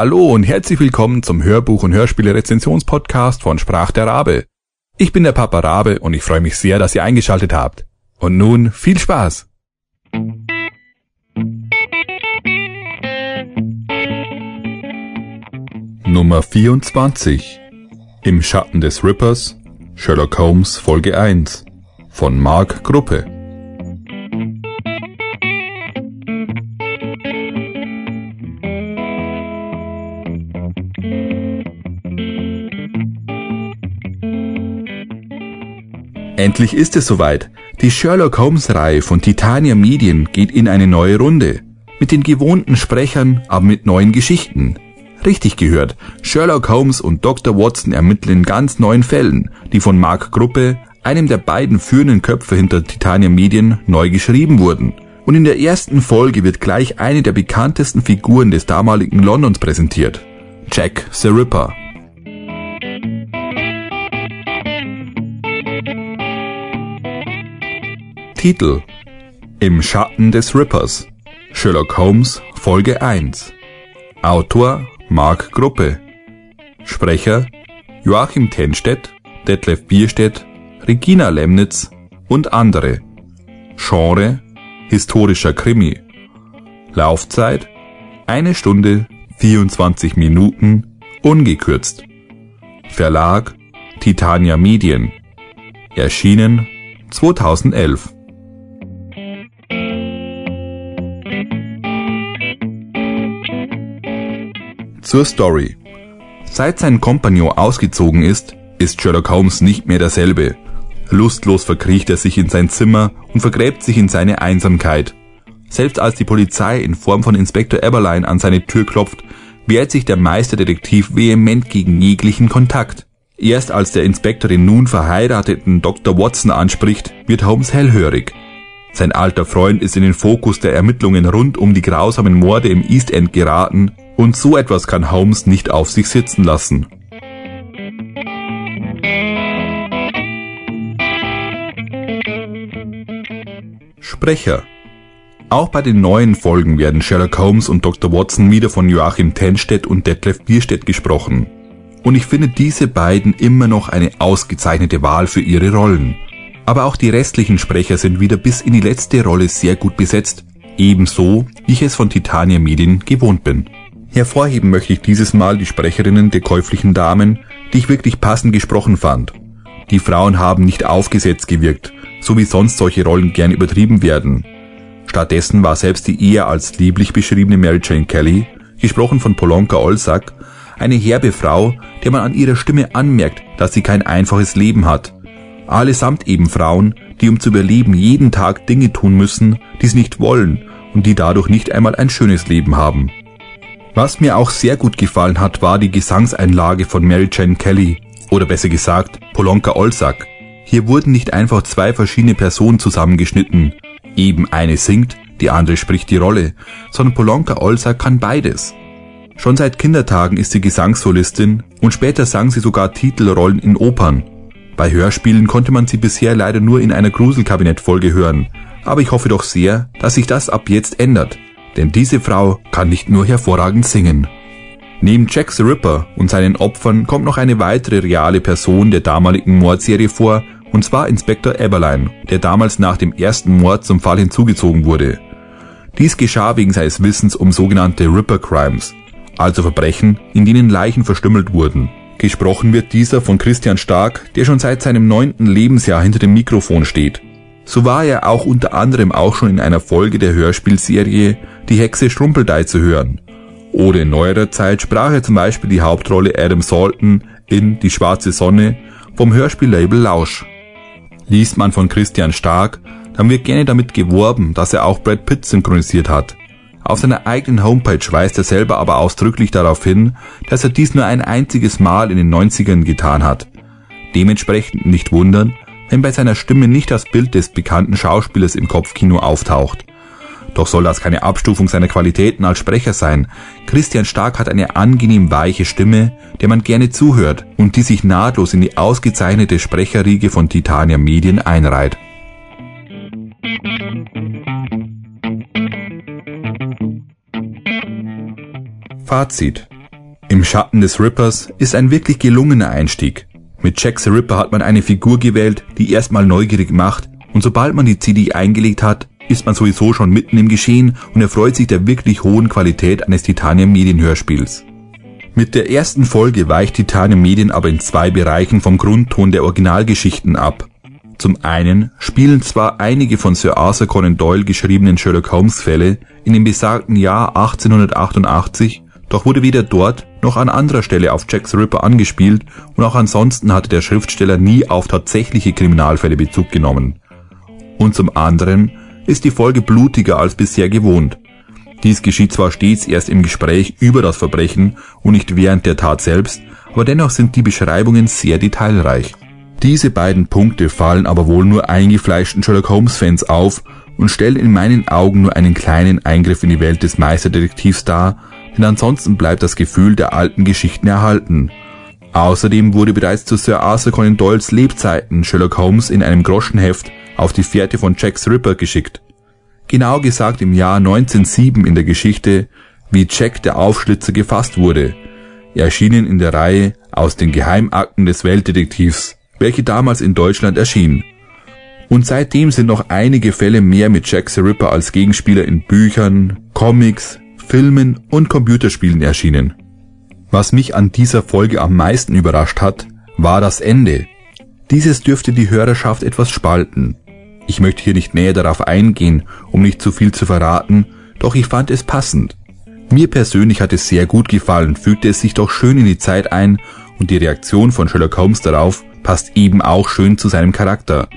Hallo und herzlich willkommen zum Hörbuch- und Hörspiele-Rezensionspodcast von Sprach der Rabe. Ich bin der Papa Rabe und ich freue mich sehr, dass ihr eingeschaltet habt. Und nun viel Spaß! Nummer 24 Im Schatten des Rippers Sherlock Holmes Folge 1 von Mark Gruppe Endlich ist es soweit. Die Sherlock Holmes Reihe von Titania Medien geht in eine neue Runde. Mit den gewohnten Sprechern, aber mit neuen Geschichten. Richtig gehört, Sherlock Holmes und Dr. Watson ermitteln in ganz neuen Fällen, die von Mark Gruppe, einem der beiden führenden Köpfe hinter Titania Medien, neu geschrieben wurden. Und in der ersten Folge wird gleich eine der bekanntesten Figuren des damaligen Londons präsentiert. Jack the Ripper. Titel Im Schatten des Rippers Sherlock Holmes Folge 1 Autor Mark Gruppe. Sprecher Joachim Tenstedt, Detlef Bierstedt, Regina Lemnitz und andere. Genre Historischer Krimi. Laufzeit eine Stunde 24 Minuten ungekürzt. Verlag Titania Medien. Erschienen 2011 Zur Story. Seit sein Kompagnon ausgezogen ist, ist Sherlock Holmes nicht mehr derselbe. Lustlos verkriecht er sich in sein Zimmer und vergräbt sich in seine Einsamkeit. Selbst als die Polizei in Form von Inspektor Eberlein an seine Tür klopft, wehrt sich der Meisterdetektiv vehement gegen jeglichen Kontakt. Erst als der Inspektor den nun verheirateten Dr. Watson anspricht, wird Holmes hellhörig. Sein alter Freund ist in den Fokus der Ermittlungen rund um die grausamen Morde im East End geraten und so etwas kann Holmes nicht auf sich sitzen lassen. Sprecher auch bei den neuen Folgen werden Sherlock Holmes und Dr. Watson wieder von Joachim Tenstedt und Detlef Bierstedt gesprochen. Und ich finde diese beiden immer noch eine ausgezeichnete Wahl für ihre Rollen. Aber auch die restlichen Sprecher sind wieder bis in die letzte Rolle sehr gut besetzt, ebenso wie ich es von Titania Medien gewohnt bin. Hervorheben möchte ich dieses Mal die Sprecherinnen der käuflichen Damen, die ich wirklich passend gesprochen fand. Die Frauen haben nicht aufgesetzt gewirkt, so wie sonst solche Rollen gern übertrieben werden. Stattdessen war selbst die eher als lieblich beschriebene Mary Jane Kelly, gesprochen von Polonka Olsak, eine herbe Frau, der man an ihrer Stimme anmerkt, dass sie kein einfaches Leben hat. Allesamt eben Frauen, die um zu überleben jeden Tag Dinge tun müssen, die sie nicht wollen und die dadurch nicht einmal ein schönes Leben haben. Was mir auch sehr gut gefallen hat, war die Gesangseinlage von Mary Jane Kelly, oder besser gesagt, Polonka Olsak. Hier wurden nicht einfach zwei verschiedene Personen zusammengeschnitten. Eben eine singt, die andere spricht die Rolle, sondern Polonka Olsak kann beides. Schon seit Kindertagen ist sie Gesangssolistin und später sang sie sogar Titelrollen in Opern. Bei Hörspielen konnte man sie bisher leider nur in einer Gruselkabinett-Folge hören, aber ich hoffe doch sehr, dass sich das ab jetzt ändert denn diese Frau kann nicht nur hervorragend singen. Neben Jack the Ripper und seinen Opfern kommt noch eine weitere reale Person der damaligen Mordserie vor, und zwar Inspektor Eberlein, der damals nach dem ersten Mord zum Fall hinzugezogen wurde. Dies geschah wegen seines Wissens um sogenannte Ripper Crimes, also Verbrechen, in denen Leichen verstümmelt wurden. Gesprochen wird dieser von Christian Stark, der schon seit seinem neunten Lebensjahr hinter dem Mikrofon steht. So war er auch unter anderem auch schon in einer Folge der Hörspielserie Die Hexe Strumpeldei zu hören. Oder in neuerer Zeit sprach er zum Beispiel die Hauptrolle Adam Salton in Die schwarze Sonne vom Hörspiellabel Lausch. Liest man von Christian Stark, dann wird gerne damit geworben, dass er auch Brad Pitt synchronisiert hat. Auf seiner eigenen Homepage weist er selber aber ausdrücklich darauf hin, dass er dies nur ein einziges Mal in den 90ern getan hat. Dementsprechend nicht wundern, wenn bei seiner Stimme nicht das Bild des bekannten Schauspielers im Kopfkino auftaucht. Doch soll das keine Abstufung seiner Qualitäten als Sprecher sein. Christian Stark hat eine angenehm weiche Stimme, der man gerne zuhört und die sich nahtlos in die ausgezeichnete Sprecherriege von Titania Medien einreiht. Fazit Im Schatten des Rippers ist ein wirklich gelungener Einstieg. Mit Jack the Ripper hat man eine Figur gewählt, die erstmal neugierig macht und sobald man die CD eingelegt hat, ist man sowieso schon mitten im Geschehen und erfreut sich der wirklich hohen Qualität eines Titanium Medienhörspiels. Mit der ersten Folge weicht Titanium Medien aber in zwei Bereichen vom Grundton der Originalgeschichten ab. Zum einen spielen zwar einige von Sir Arthur Conan Doyle geschriebenen Sherlock Holmes Fälle in dem besagten Jahr 1888, doch wurde weder dort noch an anderer Stelle auf Jack the Ripper angespielt und auch ansonsten hatte der Schriftsteller nie auf tatsächliche Kriminalfälle Bezug genommen. Und zum anderen ist die Folge blutiger als bisher gewohnt. Dies geschieht zwar stets erst im Gespräch über das Verbrechen und nicht während der Tat selbst, aber dennoch sind die Beschreibungen sehr detailreich. Diese beiden Punkte fallen aber wohl nur eingefleischten Sherlock Holmes Fans auf und stellen in meinen Augen nur einen kleinen Eingriff in die Welt des Meisterdetektivs dar, denn ansonsten bleibt das Gefühl der alten Geschichten erhalten. Außerdem wurde bereits zu Sir Arthur Conan Doyles Lebzeiten Sherlock Holmes in einem Groschenheft auf die Fährte von Jack the Ripper geschickt. Genau gesagt im Jahr 1907 in der Geschichte, wie Jack der Aufschlitzer gefasst wurde, erschienen in der Reihe aus den Geheimakten des Weltdetektivs, welche damals in Deutschland erschien. Und seitdem sind noch einige Fälle mehr mit Jack the Ripper als Gegenspieler in Büchern, Comics, Filmen und Computerspielen erschienen. Was mich an dieser Folge am meisten überrascht hat, war das Ende. Dieses dürfte die Hörerschaft etwas spalten. Ich möchte hier nicht näher darauf eingehen, um nicht zu viel zu verraten, doch ich fand es passend. Mir persönlich hat es sehr gut gefallen, fügte es sich doch schön in die Zeit ein und die Reaktion von Sherlock Holmes darauf passt eben auch schön zu seinem Charakter.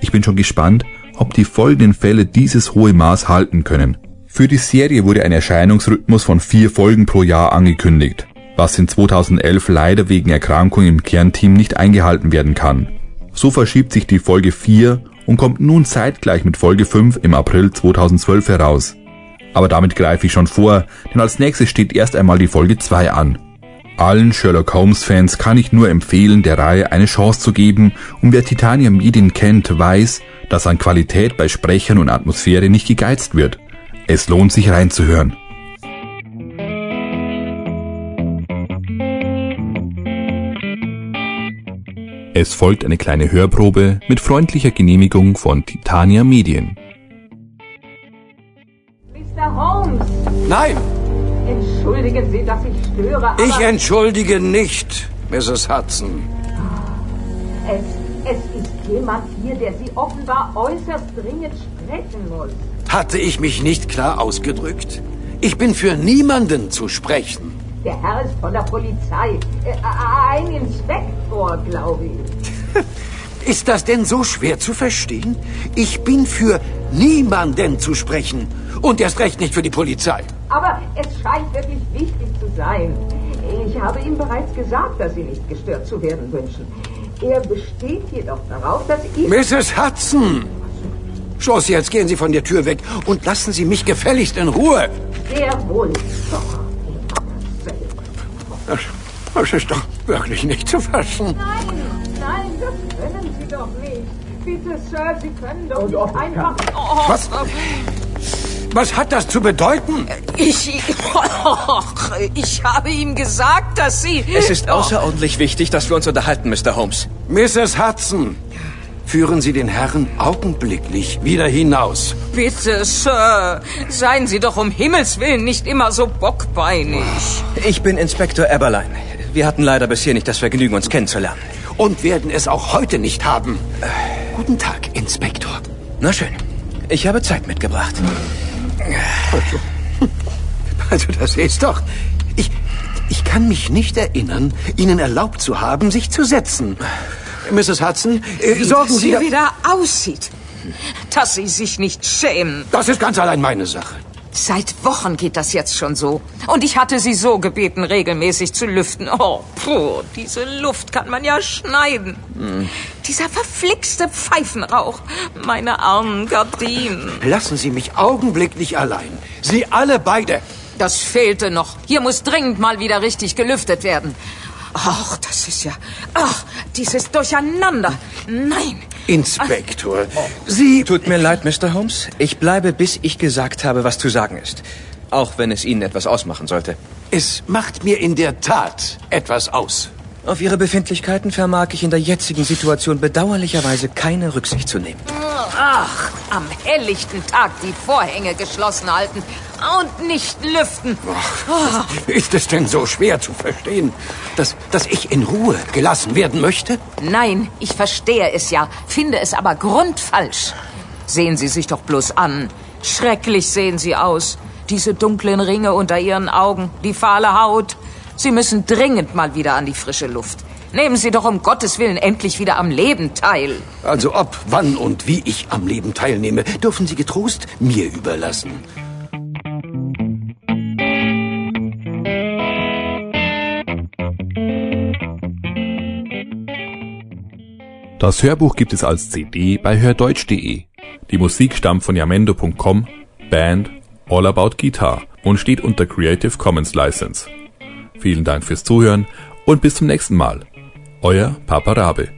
Ich bin schon gespannt, ob die folgenden Fälle dieses hohe Maß halten können. Für die Serie wurde ein Erscheinungsrhythmus von vier Folgen pro Jahr angekündigt, was in 2011 leider wegen Erkrankung im Kernteam nicht eingehalten werden kann. So verschiebt sich die Folge 4 und kommt nun zeitgleich mit Folge 5 im April 2012 heraus. Aber damit greife ich schon vor, denn als nächstes steht erst einmal die Folge 2 an. Allen Sherlock Holmes Fans kann ich nur empfehlen, der Reihe eine Chance zu geben und wer Titanium Medien kennt, weiß, dass an Qualität bei Sprechern und Atmosphäre nicht gegeizt wird. Es lohnt sich reinzuhören. Es folgt eine kleine Hörprobe mit freundlicher Genehmigung von Titania Medien. Mr. Holmes, Nein, entschuldigen Sie, dass ich störe, aber ich entschuldige nicht, Mrs. Hudson. es, es ist jemand hier, der Sie offenbar äußerst dringend sprechen muss. Hatte ich mich nicht klar ausgedrückt? Ich bin für niemanden zu sprechen. Der Herr ist von der Polizei. Äh, ein Inspektor, glaube ich. Ist das denn so schwer zu verstehen? Ich bin für niemanden zu sprechen. Und erst recht nicht für die Polizei. Aber es scheint wirklich wichtig zu sein. Ich habe ihm bereits gesagt, dass Sie nicht gestört zu werden wünschen. Er besteht jedoch darauf, dass ich... Mrs. Hudson! Schloss, jetzt gehen Sie von der Tür weg und lassen Sie mich gefälligst in Ruhe. Sehr wohl. Doch. Das, das ist doch wirklich nicht zu fassen. Nein, nein, das können Sie doch nicht. Bitte, Sir, Sie können doch nicht einfach... Oh, Was? Was hat das zu bedeuten? Ich, ich habe ihm gesagt, dass Sie... Es ist außerordentlich wichtig, dass wir uns unterhalten, Mr. Holmes. Mrs. Hudson, führen Sie den Herrn augenblicklich wieder hinaus. Bitte, Sir, seien Sie doch um Himmels Willen nicht immer so bockbeinig. Ich bin Inspektor Eberlein. Wir hatten leider bisher nicht das Vergnügen, uns kennenzulernen. Und werden es auch heute nicht haben. Guten Tag, Inspektor. Na schön. Ich habe Zeit mitgebracht. Also das ist doch... Ich, ich kann mich nicht erinnern, Ihnen erlaubt zu haben, sich zu setzen. Mrs. Hudson, äh, Wie sorgen Sie... hier da- wieder aussieht. Dass Sie sich nicht schämen. Das ist ganz allein meine Sache. Seit Wochen geht das jetzt schon so. Und ich hatte Sie so gebeten, regelmäßig zu lüften. Oh, puh, diese Luft kann man ja schneiden. Dieser verflixte Pfeifenrauch. Meine armen Gardinen. Lassen Sie mich augenblicklich allein. Sie alle beide. Das fehlte noch. Hier muss dringend mal wieder richtig gelüftet werden. Ach, das ist ja... Ach, dieses Durcheinander. Nein. Inspektor, Sie... Tut mir leid, Mr. Holmes. Ich bleibe, bis ich gesagt habe, was zu sagen ist. Auch wenn es Ihnen etwas ausmachen sollte. Es macht mir in der Tat etwas aus. Auf Ihre Befindlichkeiten vermag ich in der jetzigen Situation bedauerlicherweise keine Rücksicht zu nehmen. Ach, am helllichten Tag die Vorhänge geschlossen halten und nicht lüften. Ach, ist es denn so schwer zu verstehen, dass, dass ich in Ruhe gelassen werden möchte? Nein, ich verstehe es ja, finde es aber grundfalsch. Sehen Sie sich doch bloß an. Schrecklich sehen Sie aus. Diese dunklen Ringe unter Ihren Augen, die fahle Haut. Sie müssen dringend mal wieder an die frische Luft. Nehmen Sie doch um Gottes Willen endlich wieder am Leben teil. Also ob, wann und wie ich am Leben teilnehme, dürfen Sie getrost mir überlassen. Das Hörbuch gibt es als CD bei hördeutsch.de. Die Musik stammt von yamendo.com, Band All About Guitar und steht unter Creative Commons License. Vielen Dank fürs Zuhören und bis zum nächsten Mal. Euer Papa Rabe.